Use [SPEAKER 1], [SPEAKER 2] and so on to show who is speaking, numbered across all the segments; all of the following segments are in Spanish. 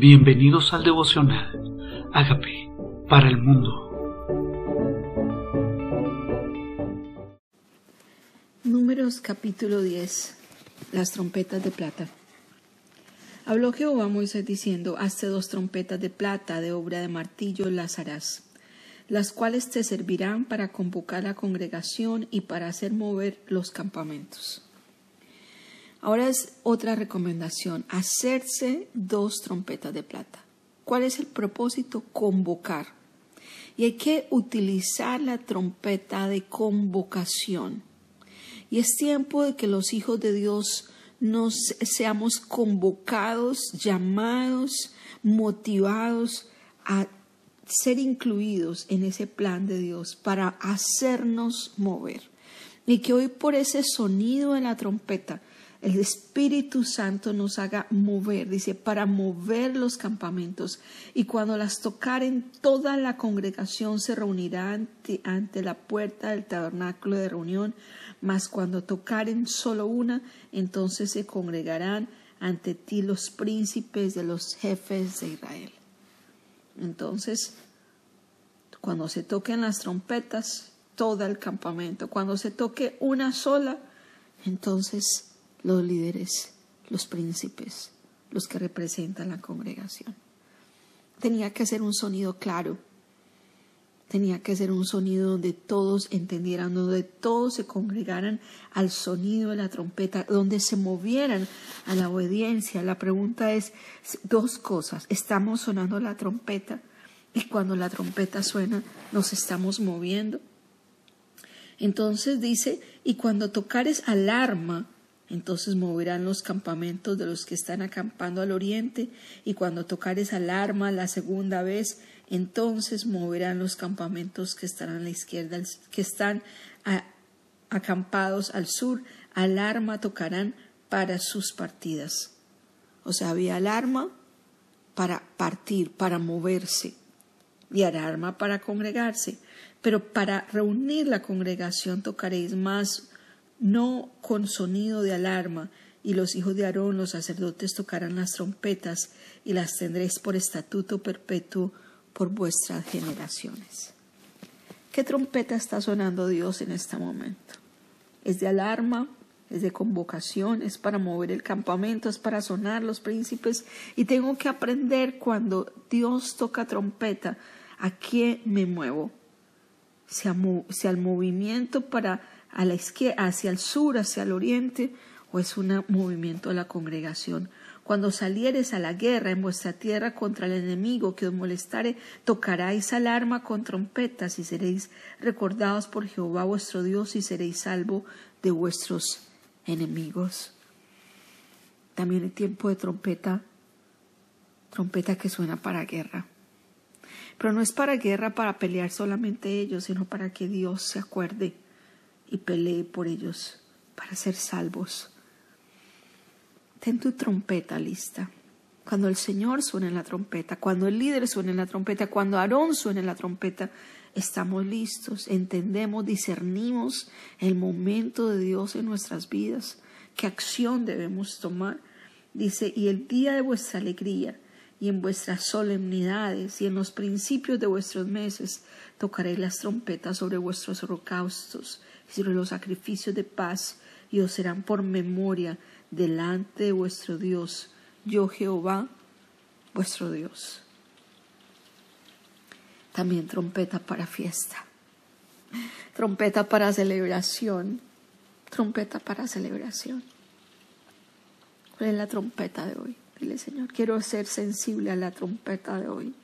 [SPEAKER 1] Bienvenidos al devocional. Hágame para el mundo.
[SPEAKER 2] Números capítulo 10. Las trompetas de plata. Habló Jehová a Moisés diciendo, Hazte dos trompetas de plata de obra de martillo las harás, las cuales te servirán para convocar la congregación y para hacer mover los campamentos. Ahora es otra recomendación, hacerse dos trompetas de plata. ¿Cuál es el propósito? Convocar. Y hay que utilizar la trompeta de convocación. Y es tiempo de que los hijos de Dios nos seamos convocados, llamados, motivados a ser incluidos en ese plan de Dios para hacernos mover. Y que hoy por ese sonido de la trompeta el Espíritu Santo nos haga mover, dice, para mover los campamentos. Y cuando las tocaren, toda la congregación se reunirá ante, ante la puerta del tabernáculo de reunión, mas cuando tocaren solo una, entonces se congregarán ante ti los príncipes de los jefes de Israel. Entonces, cuando se toquen las trompetas, todo el campamento. Cuando se toque una sola, entonces los líderes, los príncipes, los que representan la congregación. Tenía que ser un sonido claro, tenía que ser un sonido donde todos entendieran, donde todos se congregaran al sonido de la trompeta, donde se movieran a la obediencia. La pregunta es dos cosas. ¿Estamos sonando la trompeta? Y cuando la trompeta suena, nos estamos moviendo. Entonces dice, y cuando tocares alarma, entonces moverán los campamentos de los que están acampando al oriente, y cuando tocares alarma la segunda vez, entonces moverán los campamentos que están a la izquierda, que están acampados al sur, alarma tocarán para sus partidas. O sea, había alarma para partir, para moverse, y alarma para congregarse, pero para reunir la congregación tocaréis más no con sonido de alarma, y los hijos de Aarón, los sacerdotes, tocarán las trompetas, y las tendréis por estatuto perpetuo por vuestras generaciones. ¿Qué trompeta está sonando Dios en este momento? ¿Es de alarma? ¿Es de convocación? ¿Es para mover el campamento? ¿Es para sonar los príncipes? Y tengo que aprender cuando Dios toca trompeta, ¿a qué me muevo? Si, al movimiento para a la izquierda, hacia el sur, hacia el oriente, o es un movimiento de la congregación. Cuando salieres a la guerra en vuestra tierra contra el enemigo que os molestare, tocaréis alarma con trompetas y seréis recordados por Jehová vuestro Dios y seréis salvo de vuestros enemigos. También el tiempo de trompeta, trompeta que suena para guerra. Pero no es para guerra para pelear solamente ellos, sino para que Dios se acuerde y pelee por ellos para ser salvos. Ten tu trompeta lista. Cuando el Señor suene la trompeta, cuando el líder suene la trompeta, cuando Aarón suene la trompeta, estamos listos, entendemos, discernimos el momento de Dios en nuestras vidas, qué acción debemos tomar. Dice, y el día de vuestra alegría y en vuestras solemnidades y en los principios de vuestros meses tocaréis las trompetas sobre vuestros holocaustos sobre los sacrificios de paz, y os serán por memoria delante de vuestro Dios, yo Jehová, vuestro Dios. También trompeta para fiesta, trompeta para celebración, trompeta para celebración. ¿Cuál es la trompeta de hoy? Dile, Señor, quiero ser sensible a la trompeta de hoy.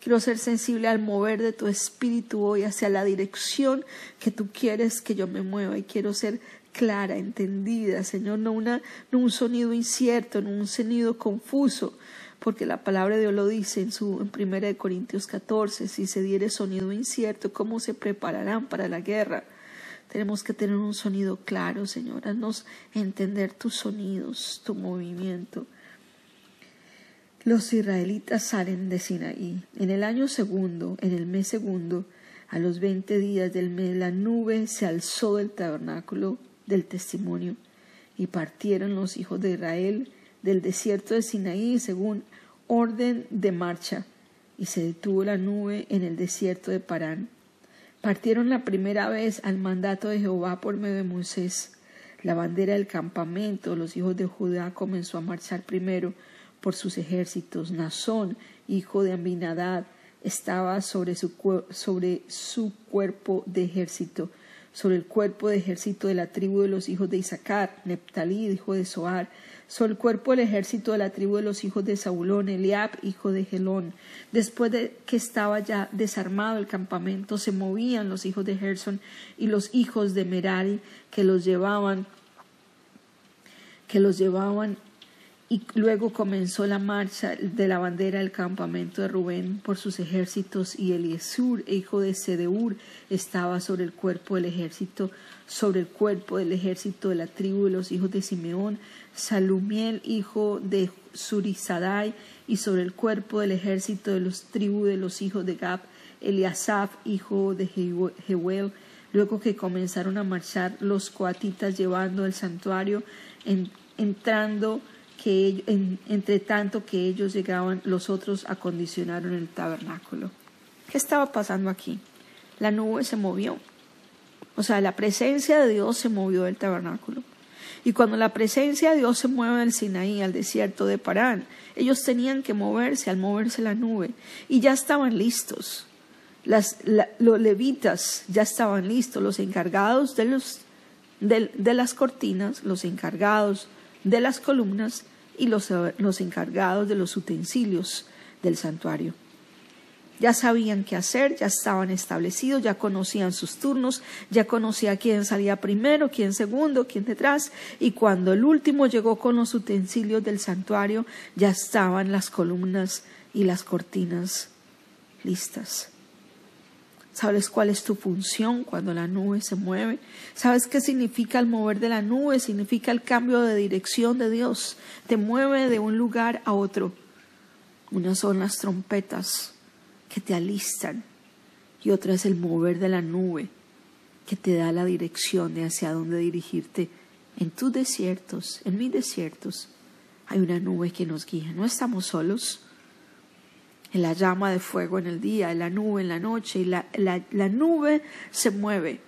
[SPEAKER 2] Quiero ser sensible al mover de tu espíritu hoy hacia la dirección que tú quieres que yo me mueva y quiero ser clara, entendida, Señor, no, no un sonido incierto, no un sonido confuso, porque la palabra de Dios lo dice en su en primera de Corintios 14, si se diere sonido incierto, ¿cómo se prepararán para la guerra? Tenemos que tener un sonido claro, Señor, haznos entender tus sonidos, tu movimiento. Los israelitas salen de Sinaí. En el año segundo, en el mes segundo, a los veinte días del mes, la nube se alzó del tabernáculo del testimonio y partieron los hijos de Israel del desierto de Sinaí según orden de marcha, y se detuvo la nube en el desierto de Parán. Partieron la primera vez al mandato de Jehová por medio de Moisés. La bandera del campamento, los hijos de Judá comenzó a marchar primero por sus ejércitos. Nazón, hijo de Aminadad, estaba sobre su, sobre su cuerpo de ejército, sobre el cuerpo de ejército de la tribu de los hijos de Isaacar, Neptalí, hijo de Soar, sobre el cuerpo del ejército de la tribu de los hijos de Saulón, Eliab, hijo de Gelón. Después de que estaba ya desarmado el campamento, se movían los hijos de Gerson y los hijos de Merari, que los llevaban, que los llevaban y luego comenzó la marcha de la bandera del campamento de Rubén por sus ejércitos y Eliesur, hijo de Sedeur, estaba sobre el cuerpo del ejército, sobre el cuerpo del ejército de la tribu de los hijos de Simeón, Salumiel, hijo de Surizadai, y sobre el cuerpo del ejército de los tribus de los hijos de Gab, Eliasaf, hijo de Jehuel, luego que comenzaron a marchar los coatitas llevando el santuario, entrando que entre tanto que ellos llegaban, los otros acondicionaron el tabernáculo. ¿Qué estaba pasando aquí? La nube se movió. O sea, la presencia de Dios se movió del tabernáculo. Y cuando la presencia de Dios se mueve del Sinaí al desierto de Parán, ellos tenían que moverse al moverse la nube. Y ya estaban listos. Los levitas ya estaban listos, los encargados de, los, de las cortinas, los encargados de las columnas y los, los encargados de los utensilios del santuario. Ya sabían qué hacer, ya estaban establecidos, ya conocían sus turnos, ya conocía quién salía primero, quién segundo, quién detrás, y cuando el último llegó con los utensilios del santuario, ya estaban las columnas y las cortinas listas. ¿Sabes cuál es tu función cuando la nube se mueve? ¿Sabes qué significa el mover de la nube? Significa el cambio de dirección de Dios. Te mueve de un lugar a otro. Unas son las trompetas que te alistan y otra es el mover de la nube que te da la dirección de hacia dónde dirigirte. En tus desiertos, en mis desiertos, hay una nube que nos guía. No estamos solos en la llama de fuego en el día, en la nube en la noche, y la, la, nube se mueve.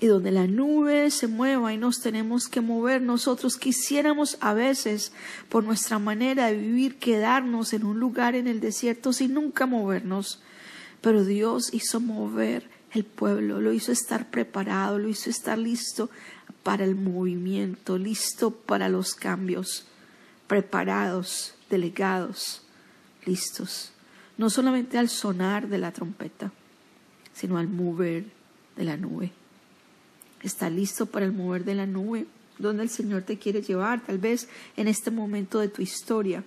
[SPEAKER 2] Y donde la nube se mueva y nos tenemos que mover, nosotros quisiéramos a veces, por nuestra manera de vivir, quedarnos en un lugar en el desierto sin nunca movernos. Pero Dios hizo mover el pueblo, lo hizo estar preparado, lo hizo estar listo para el movimiento, listo para los cambios, preparados, delegados, listos no solamente al sonar de la trompeta, sino al mover de la nube. Está listo para el mover de la nube, donde el Señor te quiere llevar, tal vez en este momento de tu historia.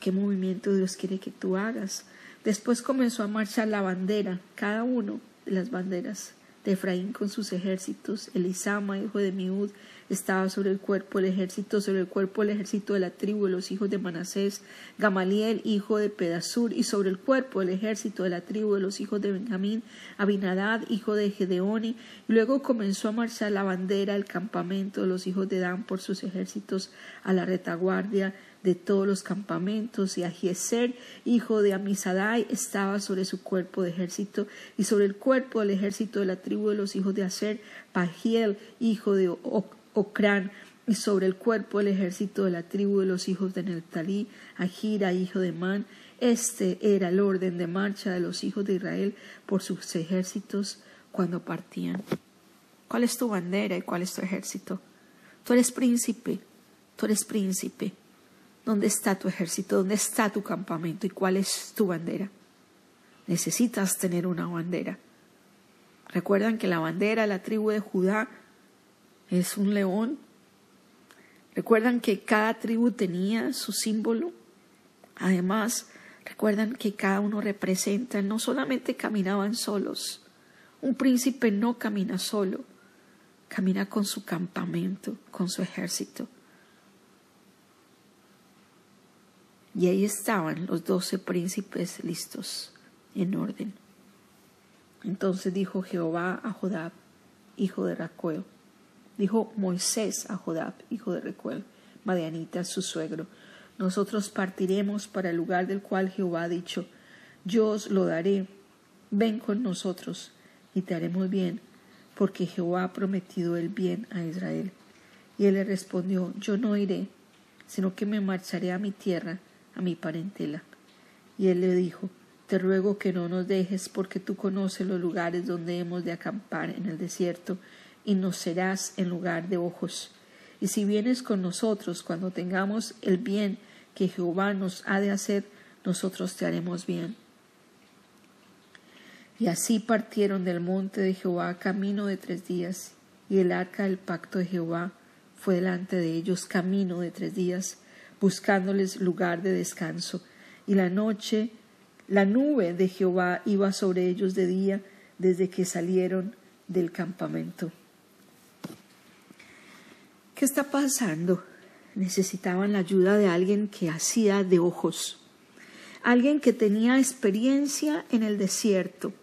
[SPEAKER 2] ¿Qué movimiento Dios quiere que tú hagas? Después comenzó a marchar la bandera, cada uno de las banderas de Efraín con sus ejércitos, Elisama, hijo de Miud, estaba sobre el cuerpo del ejército, sobre el cuerpo del ejército de la tribu de los hijos de Manasés, Gamaliel, hijo de Pedasur, y sobre el cuerpo del ejército de la tribu de los hijos de Benjamín, Abinadad, hijo de Gedeoni. Luego comenzó a marchar la bandera del campamento de los hijos de Dan por sus ejércitos a la retaguardia de todos los campamentos, y Ahieser, hijo de Amisadai, estaba sobre su cuerpo de ejército, y sobre el cuerpo del ejército de la tribu de los hijos de Aser, Pagiel, hijo de Ocrán, y sobre el cuerpo del ejército de la tribu de los hijos de Neptalí, Agira, hijo de Man. Este era el orden de marcha de los hijos de Israel por sus ejércitos cuando partían. ¿Cuál es tu bandera y cuál es tu ejército? Tú eres príncipe, tú eres príncipe. ¿Dónde está tu ejército? ¿Dónde está tu campamento? ¿Y cuál es tu bandera? Necesitas tener una bandera. Recuerdan que la bandera de la tribu de Judá es un león. Recuerdan que cada tribu tenía su símbolo. Además, recuerdan que cada uno representa, no solamente caminaban solos. Un príncipe no camina solo, camina con su campamento, con su ejército. Y ahí estaban los doce príncipes listos, en orden. Entonces dijo Jehová a Jodab, hijo de Racuel, Dijo Moisés a Jodab, hijo de Recuel, Madianita, su suegro, nosotros partiremos para el lugar del cual Jehová ha dicho, yo os lo daré, ven con nosotros y te haremos bien, porque Jehová ha prometido el bien a Israel. Y él le respondió, yo no iré, sino que me marcharé a mi tierra, a mi parentela. Y él le dijo, te ruego que no nos dejes, porque tú conoces los lugares donde hemos de acampar en el desierto, y nos serás en lugar de ojos. Y si vienes con nosotros cuando tengamos el bien que Jehová nos ha de hacer, nosotros te haremos bien. Y así partieron del monte de Jehová camino de tres días, y el arca del pacto de Jehová fue delante de ellos camino de tres días, buscándoles lugar de descanso. Y la noche, la nube de Jehová iba sobre ellos de día desde que salieron del campamento. ¿Qué está pasando? Necesitaban la ayuda de alguien que hacía de ojos, alguien que tenía experiencia en el desierto,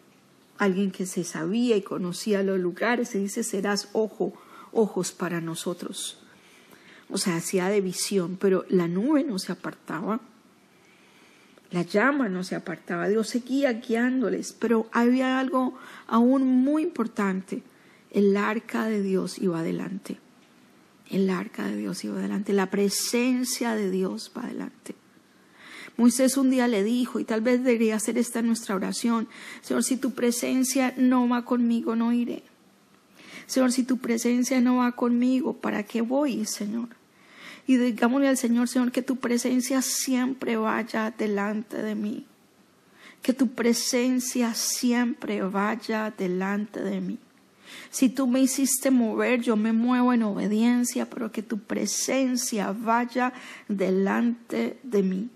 [SPEAKER 2] alguien que se sabía y conocía los lugares, se dice serás ojo, ojos para nosotros. O sea, hacía de visión, pero la nube no se apartaba, la llama no se apartaba, Dios seguía guiándoles, pero había algo aún muy importante, el arca de Dios iba adelante. El arca de Dios iba adelante, la presencia de Dios va adelante. Moisés un día le dijo, y tal vez debería ser esta nuestra oración, Señor, si tu presencia no va conmigo, no iré. Señor, si tu presencia no va conmigo, ¿para qué voy, Señor? Y digámosle al Señor, Señor, que tu presencia siempre vaya delante de mí. Que tu presencia siempre vaya delante de mí. Si tú me hiciste mover, yo me muevo en obediencia, pero que tu presencia vaya delante de mí.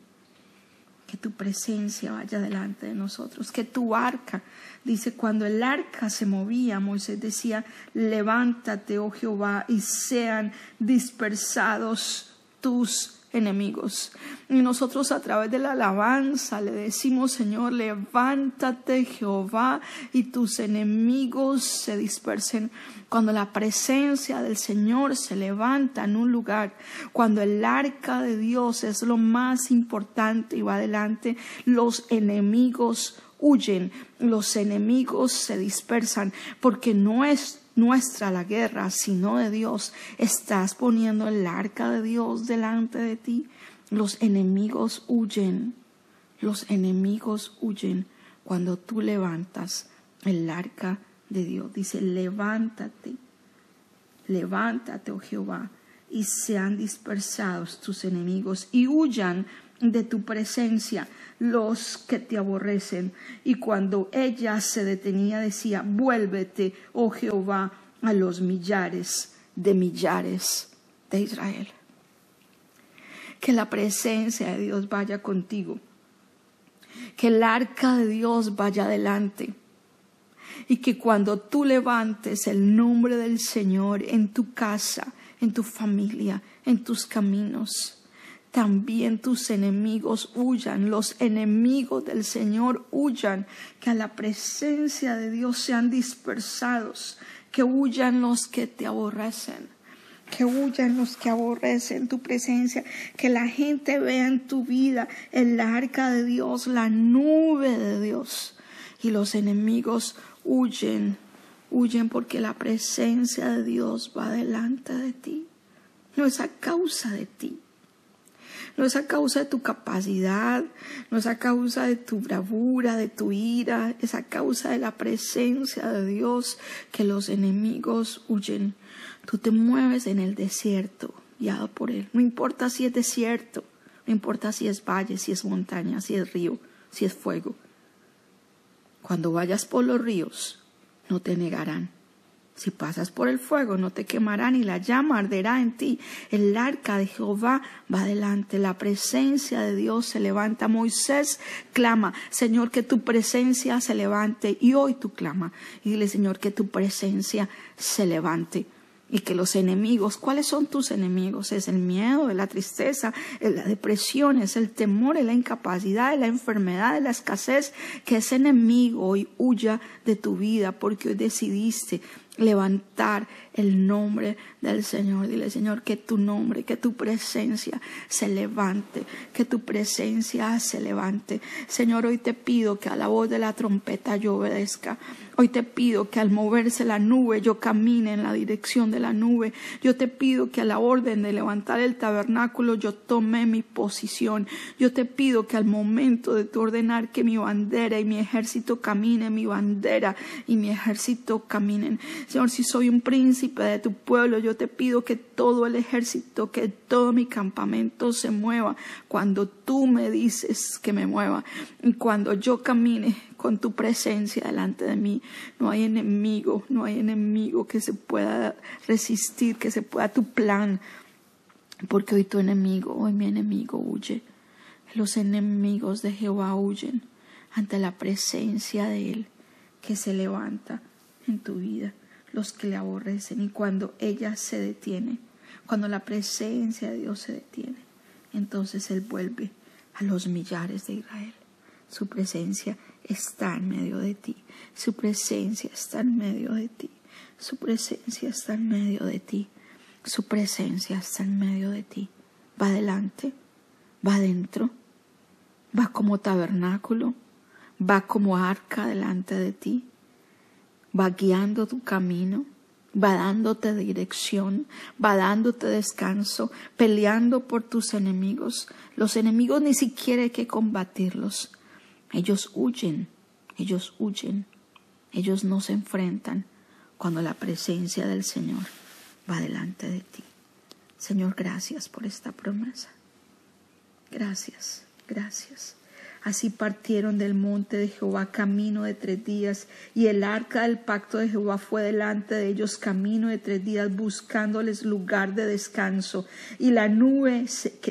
[SPEAKER 2] Que tu presencia vaya delante de nosotros. Que tu arca, dice, cuando el arca se movía, Moisés decía, levántate, oh Jehová, y sean dispersados tus enemigos. Y nosotros a través de la alabanza le decimos, Señor, levántate Jehová y tus enemigos se dispersen. Cuando la presencia del Señor se levanta en un lugar, cuando el arca de Dios es lo más importante y va adelante, los enemigos huyen, los enemigos se dispersan, porque no es nuestra la guerra, sino de Dios. Estás poniendo el arca de Dios delante de ti. Los enemigos huyen. Los enemigos huyen cuando tú levantas el arca de Dios. Dice, levántate, levántate, oh Jehová, y sean dispersados tus enemigos y huyan de tu presencia los que te aborrecen. Y cuando ella se detenía decía, vuélvete, oh Jehová, a los millares de millares de Israel. Que la presencia de Dios vaya contigo. Que el arca de Dios vaya adelante. Y que cuando tú levantes el nombre del Señor en tu casa, en tu familia, en tus caminos, también tus enemigos huyan, los enemigos del Señor huyan, que a la presencia de Dios sean dispersados, que huyan los que te aborrecen, que huyan los que aborrecen tu presencia, que la gente vea en tu vida el arca de Dios, la nube de Dios, y los enemigos huyen, huyen porque la presencia de Dios va delante de ti, no es a causa de ti no es a causa de tu capacidad, no es a causa de tu bravura, de tu ira, es a causa de la presencia de Dios que los enemigos huyen. Tú te mueves en el desierto, guiado por Él. No importa si es desierto, no importa si es valle, si es montaña, si es río, si es fuego. Cuando vayas por los ríos, no te negarán si pasas por el fuego no te quemará ni la llama arderá en ti. El arca de Jehová va adelante. La presencia de Dios se levanta. Moisés clama, Señor, que tu presencia se levante. Y hoy tú clama. Y dile, Señor, que tu presencia se levante y que los enemigos, ¿cuáles son tus enemigos? Es el miedo, es la tristeza, es la depresión, es el temor, es la incapacidad, es la enfermedad, es la escasez, que ese enemigo hoy huya de tu vida porque hoy decidiste levantar el nombre del Señor. Dile, Señor, que tu nombre, que tu presencia se levante, que tu presencia se levante. Señor, hoy te pido que a la voz de la trompeta yo obedezca. Hoy te pido que al moverse la nube yo camine en la dirección de la nube. Yo te pido que a la orden de levantar el tabernáculo yo tome mi posición. Yo te pido que al momento de tu ordenar que mi bandera y mi ejército caminen, mi bandera y mi ejército caminen. Señor, si soy un príncipe de tu pueblo, yo te pido que todo el ejército, que todo mi campamento se mueva cuando tú me dices que me mueva. Y cuando yo camine con tu presencia delante de mí. No hay enemigo, no hay enemigo que se pueda resistir, que se pueda tu plan. Porque hoy tu enemigo, hoy mi enemigo huye. Los enemigos de Jehová huyen ante la presencia de Él que se levanta en tu vida, los que le aborrecen. Y cuando ella se detiene, cuando la presencia de Dios se detiene, entonces Él vuelve a los millares de Israel. Su presencia está en medio de ti. Su presencia está en medio de ti. Su presencia está en medio de ti. Su presencia está en medio de ti. Va adelante, va adentro, va como tabernáculo, va como arca delante de ti, va guiando tu camino, va dándote dirección, va dándote descanso, peleando por tus enemigos. Los enemigos ni siquiera hay que combatirlos, ellos huyen, ellos huyen, ellos no se enfrentan cuando la presencia del Señor va delante de ti. Señor, gracias por esta promesa. Gracias, gracias. Así partieron del monte de Jehová camino de tres días, y el arca del pacto de Jehová fue delante de ellos camino de tres días, buscándoles lugar de descanso. Y la nube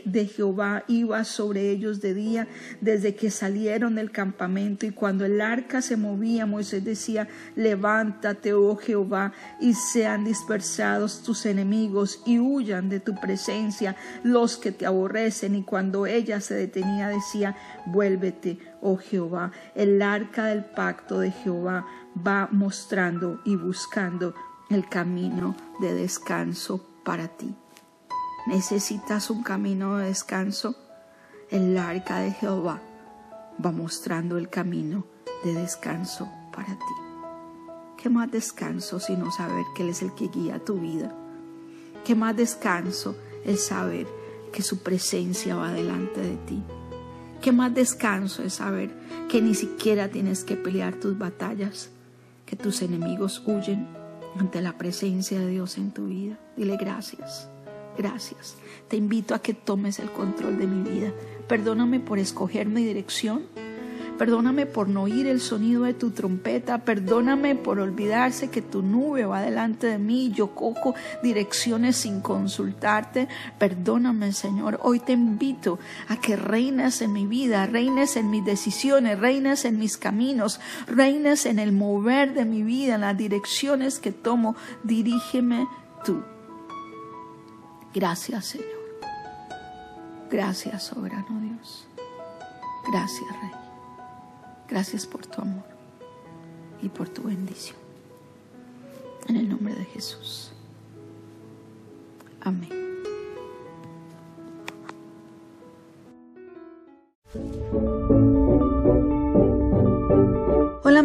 [SPEAKER 2] de Jehová iba sobre ellos de día desde que salieron del campamento. Y cuando el arca se movía, Moisés decía, levántate, oh Jehová, y sean dispersados tus enemigos, y huyan de tu presencia los que te aborrecen. Y cuando ella se detenía, decía, vuelve oh Jehová. El arca del pacto de Jehová va mostrando y buscando el camino de descanso para ti. ¿Necesitas un camino de descanso? El arca de Jehová va mostrando el camino de descanso para ti. ¿Qué más descanso sino saber que Él es el que guía tu vida? ¿Qué más descanso es saber que su presencia va delante de ti? Qué más descanso es saber que ni siquiera tienes que pelear tus batallas, que tus enemigos huyen ante la presencia de Dios en tu vida. Dile gracias, gracias. Te invito a que tomes el control de mi vida. Perdóname por escoger mi dirección Perdóname por no oír el sonido de tu trompeta. Perdóname por olvidarse que tu nube va delante de mí yo cojo direcciones sin consultarte. Perdóname, Señor. Hoy te invito a que reines en mi vida, reines en mis decisiones, reines en mis caminos, reines en el mover de mi vida, en las direcciones que tomo. Dirígeme tú. Gracias, Señor. Gracias, soberano Dios. Gracias, Rey. Gracias por tu amor y por tu bendición. En el nombre de Jesús. Amén.